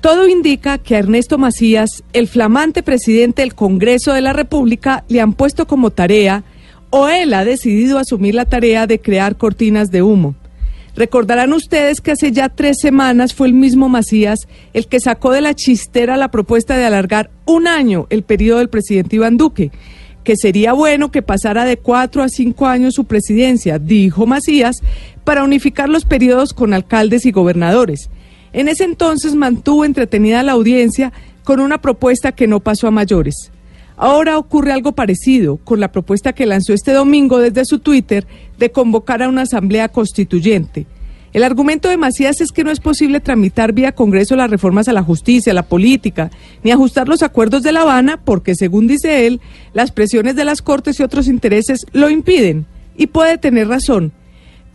Todo indica que a Ernesto Macías, el flamante presidente del Congreso de la República, le han puesto como tarea, o él ha decidido asumir la tarea de crear cortinas de humo. Recordarán ustedes que hace ya tres semanas fue el mismo Macías el que sacó de la chistera la propuesta de alargar un año el periodo del presidente Iván Duque, que sería bueno que pasara de cuatro a cinco años su presidencia, dijo Macías, para unificar los periodos con alcaldes y gobernadores. En ese entonces mantuvo entretenida la audiencia con una propuesta que no pasó a mayores. Ahora ocurre algo parecido con la propuesta que lanzó este domingo desde su Twitter de convocar a una asamblea constituyente. El argumento de Macías es que no es posible tramitar vía Congreso las reformas a la justicia, a la política, ni ajustar los acuerdos de La Habana, porque, según dice él, las presiones de las Cortes y otros intereses lo impiden. Y puede tener razón.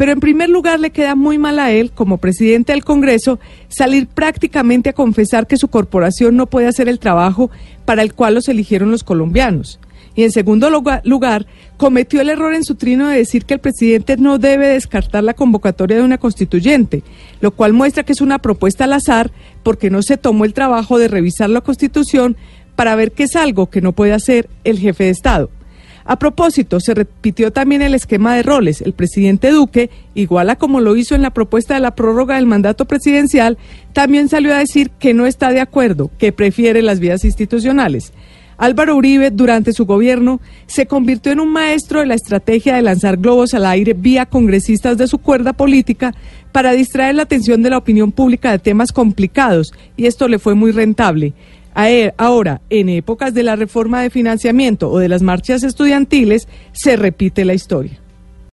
Pero en primer lugar le queda muy mal a él, como presidente del Congreso, salir prácticamente a confesar que su corporación no puede hacer el trabajo para el cual los eligieron los colombianos. Y en segundo lugar, cometió el error en su trino de decir que el presidente no debe descartar la convocatoria de una constituyente, lo cual muestra que es una propuesta al azar porque no se tomó el trabajo de revisar la constitución para ver que es algo que no puede hacer el jefe de Estado. A propósito, se repitió también el esquema de roles. El presidente Duque, igual a como lo hizo en la propuesta de la prórroga del mandato presidencial, también salió a decir que no está de acuerdo, que prefiere las vías institucionales. Álvaro Uribe, durante su gobierno, se convirtió en un maestro de la estrategia de lanzar globos al aire vía congresistas de su cuerda política para distraer la atención de la opinión pública de temas complicados, y esto le fue muy rentable. Ahora, en épocas de la reforma de financiamiento o de las marchas estudiantiles, se repite la historia.